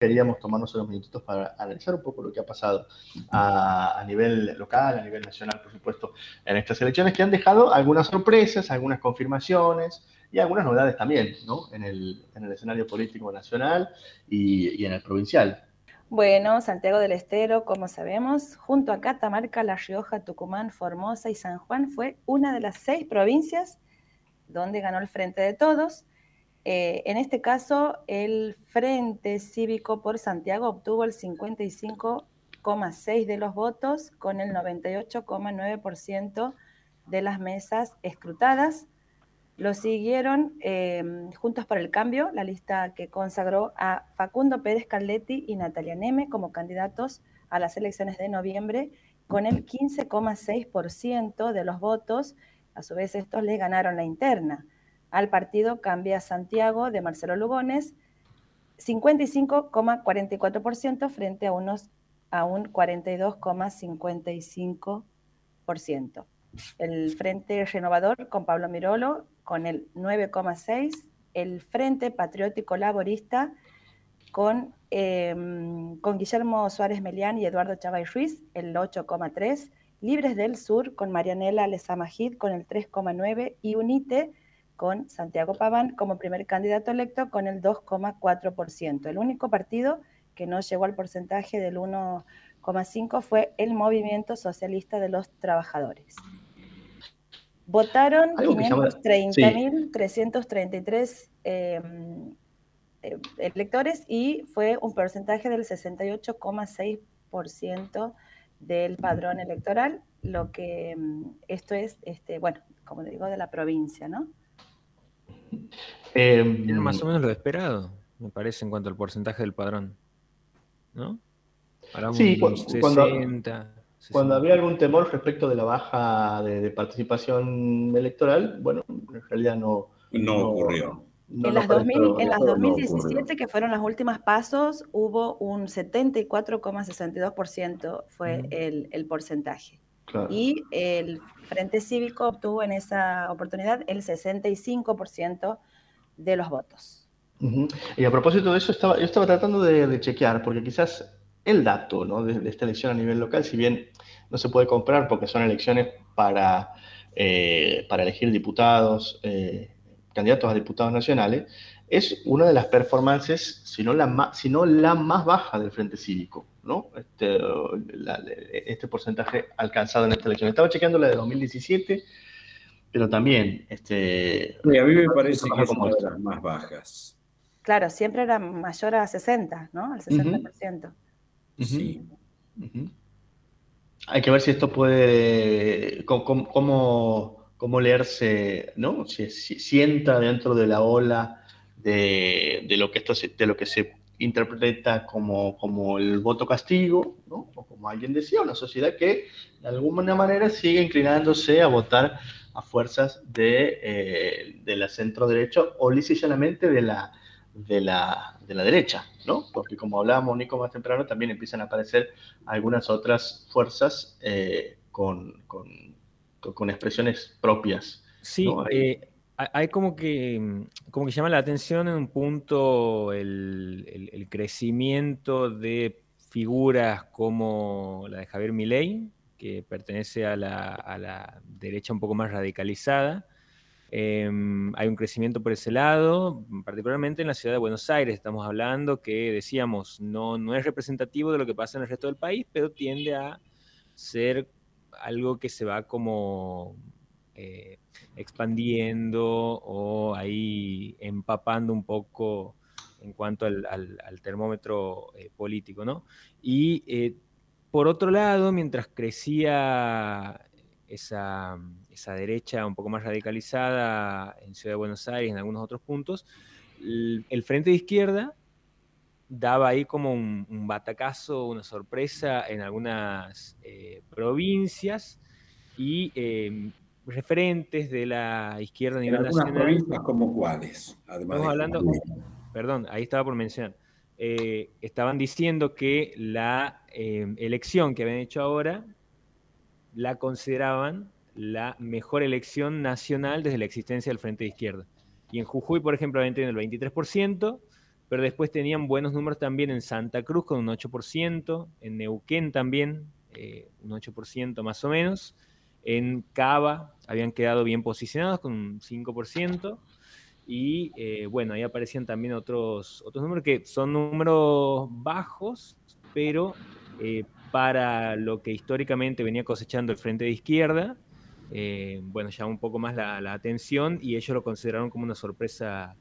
queríamos tomarnos unos minutitos para analizar un poco lo que ha pasado a, nivel local, a nivel nacional, por supuesto, en estas elecciones que han dejado algunas sorpresas, algunas confirmaciones y algunas novedades también, ¿no? En el, escenario político nacional y, y en el provincial. Bueno, Santiago del Estero, como sabemos, junto a Catamarca, La Rioja, Tucumán, Formosa y San Juan, fue una de las seis provincias donde ganó el Frente de Todos eh, en este caso, el Frente Cívico por Santiago obtuvo el 55,6 de los votos con el 98,9% de las mesas escrutadas. Lo siguieron eh, Juntos por el Cambio, la lista que consagró a Facundo Pérez Caldetti y Natalia Neme como candidatos a las elecciones de noviembre con el 15,6% de los votos. A su vez, estos le ganaron la interna al partido Cambia Santiago de Marcelo Lugones, 55,44% frente a, unos, a un 42,55%. El Frente Renovador con Pablo Mirolo con el 9,6%, el Frente Patriótico Laborista con, em, con Guillermo Suárez Melián y Eduardo Chavay Ruiz, el 8,3%, Libres del Sur con Marianela Lezamajid con el 3,9% y UNITE con Santiago Paván como primer candidato electo con el 2,4%. El único partido que no llegó al porcentaje del 1,5% fue el Movimiento Socialista de los Trabajadores. Votaron 530.333 em, eh, electores y fue un porcentaje del 68,6% del padrón electoral, lo que em, esto es, este, bueno, como digo, de la provincia, ¿no? Eh, más o menos lo esperado, me parece, en cuanto al porcentaje del padrón. ¿No? sí, cuando, había algún temor respecto de la baja de, participación electoral, bueno, en realidad no, no, ocurrió. en, las, 2017, que fueron los últimos pasos, hubo un 74,62% fue el, el porcentaje. Y el Frente Cívico obtuvo en esa oportunidad el 65% de los votos. Y a propósito de eso, estaba, yo estaba tratando de, chequear, porque quizás el dato ¿no? de, esta elección a nivel local, si bien no se puede comprar porque son elecciones para, eh, para elegir diputados, eh, candidatos a diputados nacionales, es una de las performances, si no la, si no la más baja del Frente Cívico. Este, este porcentaje alcanzado en esta elección. Estaba chequeando la de 2017, pero también... Este, a mí me parece que es una de las más bajas. Claro, siempre era mayor a 60, ¿no? Al 60%. Sí. Hay que ver si esto puede, cómo, cómo, leerse, ¿no? Si, si, entra dentro de la ola de, de, lo que esto de lo que se interpreta como, como el voto castigo, ¿no? o como alguien decía, una sociedad que de alguna manera sigue inclinándose a votar a fuerzas de, eh, de la centro derecha o llanamente de la, de, la, de la derecha, ¿no? porque como hablábamos Nico más temprano, también empiezan a aparecer algunas otras fuerzas eh, con, con, con, expresiones propias. Sí, eh, hay como que, mm, como que llama la atención en un punto el, crecimiento de figuras como la de Javier Milei, que pertenece a la, derecha un poco más radicalizada. Em, hay un crecimiento por ese lado, particularmente en la ciudad de Buenos Aires. Estamos hablando que, decíamos, no, no es representativo de lo que pasa en el resto del país, pero tiende a ser algo que se va como eh, expandiendo o ahí empapando un poco en cuanto al, termómetro eh, político, ¿no? Y eh, por otro lado, mientras crecía esa, derecha un poco más radicalizada en Ciudad de Buenos Aires en algunos otros puntos, el, frente de izquierda daba ahí como un, batacazo, una sorpresa en algunas provincias y referentes de la izquierda a nivel nacional. provincias como cuáles, Estamos hablando, perdón, ahí estaba por mencionar. Eh, estaban diciendo que la eh, elección que habían hecho ahora la consideraban la mejor elección nacional desde la existencia del Frente de Izquierda. Y en Jujuy, por ejemplo, habían tenido el 23%, pero después tenían buenos números también en Santa Cruz con un 8%, en Neuquén también eh, un 8% más o menos, en Cava habían quedado bien posicionados con un 5%, y eh, bueno, ahí aparecían también otros, otros números que son números bajos, pero eh, para lo que históricamente venía cosechando el frente de izquierda, bueno, llama un poco más la, atención y ellos lo consideraron como una sorpresa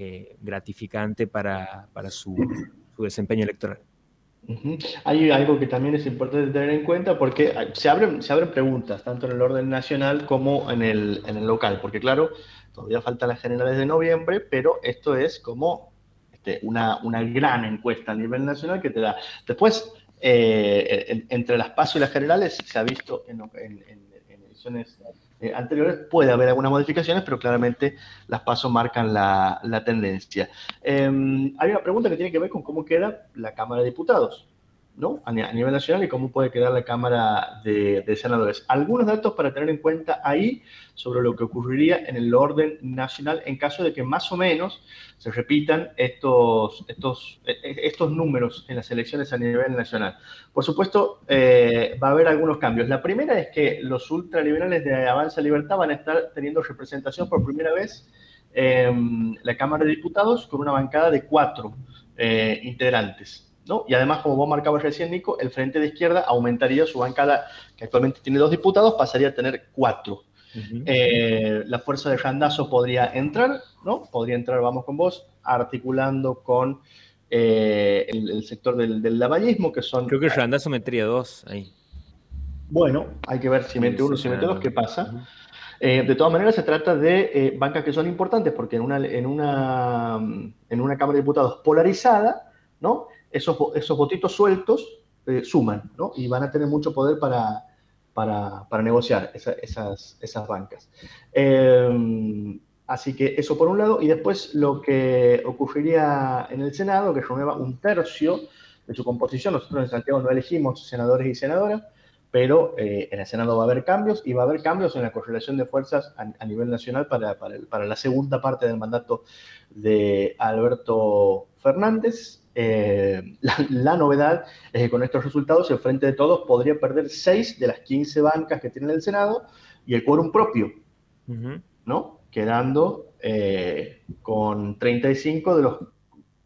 eh, gratificante para, su, desempeño electoral. Hay algo que también es importante tener en cuenta porque se abren, se abren preguntas, tanto en el orden nacional como en el, en el local, porque claro, todavía faltan las generales de noviembre, pero esto es como este, una, una gran encuesta a nivel nacional que te da. Después, eh, entre las pasos y las generales se ha visto en, ediciones eh, anteriores, puede haber algunas modificaciones, pero claramente las pasos marcan la, tendencia. Em, hay una pregunta que tiene que ver con cómo queda la Cámara de Diputados. ¿No? a, nivel nacional y cómo puede quedar la Cámara de, Senadores. Algunos datos para tener en cuenta ahí sobre lo que ocurriría en el orden nacional en caso de que más o menos se repitan estos, estos, e, e, estos números en las elecciones a nivel nacional. Por supuesto, eh, va a haber algunos cambios. La primera es que los ultraliberales de Avanza Libertad van a estar teniendo representación por primera vez en la Cámara de Diputados con una bancada de cuatro eh, integrantes. Y además, como vos marcabas recién, Nico, el Frente de Izquierda aumentaría su bancada, que actualmente tiene dos diputados, pasaría a tener cuatro. Eh, la fuerza de Randazo podría entrar, ¿no? Podría entrar, vamos con vos, articulando con eh, el, sector del, del, lavallismo, que son... Creo que Randazo metería dos ahí. Bueno, hay que ver si mete uno, si mete dos, qué pasa. Eh, de todas maneras, se trata de bancas que son importantes porque en una, en, una, en una Cámara de Diputados polarizada, ¿no? Esos, esos votitos sueltos eh, suman, ¿no? Y van a tener mucho poder para, para, negociar esas, esas, bancas. Em, así que eso por un lado, y después lo que ocurriría en el Senado, que renueva un tercio de su composición. Nosotros en Santiago no elegimos senadores y senadoras, pero eh, en el Senado va a haber cambios y va a haber cambios en la correlación de fuerzas a, nivel nacional para, para, para, la segunda parte del mandato de Alberto Fernández. Eh, la, novedad es que con estos resultados el Frente de Todos podría perder 6 de las 15 bancas que tiene el Senado y el quórum propio, ¿no? Quedando eh, con 35 de los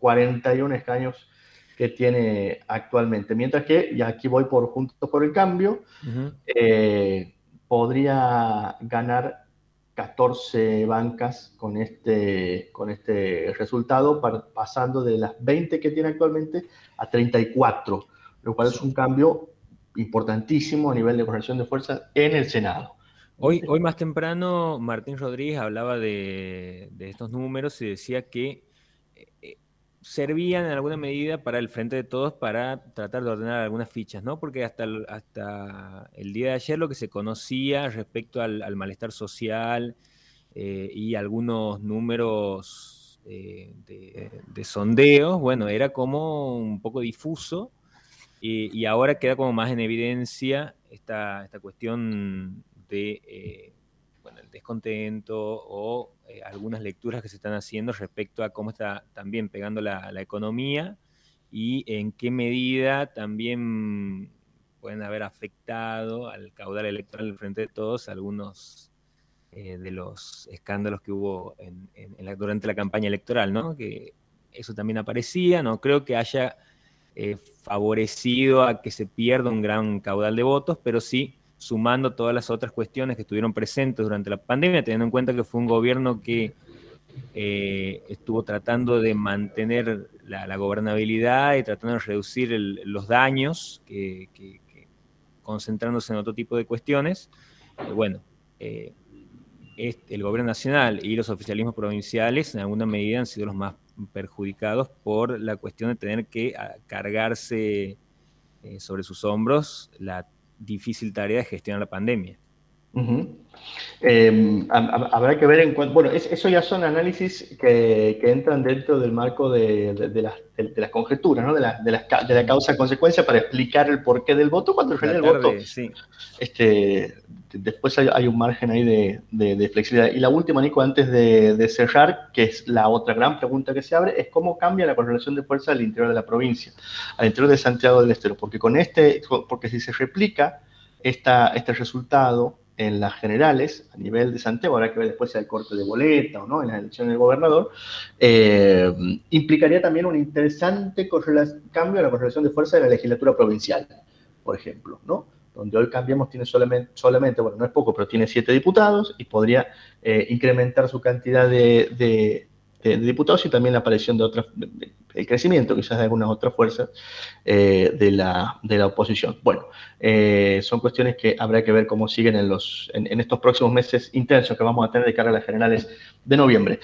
41 escaños que tiene actualmente. Mientras que, y aquí voy por Juntos por el Cambio, eh, podría ganar 14 bancas con este, con este resultado, pasando de las 20 que tiene actualmente a 34, lo cual es un cambio importantísimo a nivel de corrección de fuerzas en el Senado. Hoy, hoy más temprano, Martín Rodríguez hablaba de, de estos números y decía que eh, servían en alguna medida para el frente de todos para tratar de ordenar algunas fichas, ¿no? Porque hasta hasta el día de ayer lo que se conocía respecto al, malestar social eh, y algunos números eh, de, sondeos, bueno, era como un poco difuso y, ahora queda como más en evidencia esta, esta cuestión de eh, bueno, el descontento o eh, algunas lecturas que se están haciendo respecto a cómo está también pegando la, economía y en qué medida también pueden haber afectado al caudal electoral del Frente de Todos algunos eh, de los escándalos que hubo durante la campaña electoral, ¿no? Que eso también aparecía, no creo que haya eh, favorecido a que se pierda un gran caudal de votos, pero sí sumando todas las otras cuestiones que estuvieron presentes durante la pandemia, teniendo en cuenta que fue un gobierno que eh, estuvo tratando de mantener la, gobernabilidad y tratando de reducir los daños, que, concentrándose en otro tipo de cuestiones. Eh, bueno, eh, el gobierno nacional y los oficialismos provinciales en alguna medida han sido los más perjudicados por la cuestión de tener que ah, cargarse sobre sus hombros la difícil tarea de gestionar la pandemia. Em, habrá que ver en cuanto. Bueno, eso ya son análisis que, entran dentro del marco de, las conjeturas, ¿no? de, la, la causa-consecuencia para explicar el porqué del voto cuando el voto este, después hay, un margen ahí de, flexibilidad. Y la última, Nico, antes de, cerrar, que es la otra gran pregunta que se abre, es cómo cambia la correlación de fuerza al interior de la provincia, al interior de Santiago del Estero. Porque con este, porque si se replica esta, este resultado en las generales, a nivel de Santiago, habrá que ver después si hay corte de boleta o no en la elección del gobernador, eh, implicaría también un interesante cambio en la correlación de fuerza de la legislatura provincial, por ejemplo, ¿no? Donde hoy Cambiemos tiene solamente, solamente, bueno, no es poco, pero tiene siete diputados y podría eh, incrementar su cantidad de, diputados y también la aparición de otras, el crecimiento quizás de algunas otras fuerzas eh, de, la, de la oposición. Bueno, eh, son cuestiones que habrá que ver cómo siguen en, los, en estos próximos meses intensos que vamos a tener de cara a las generales de noviembre.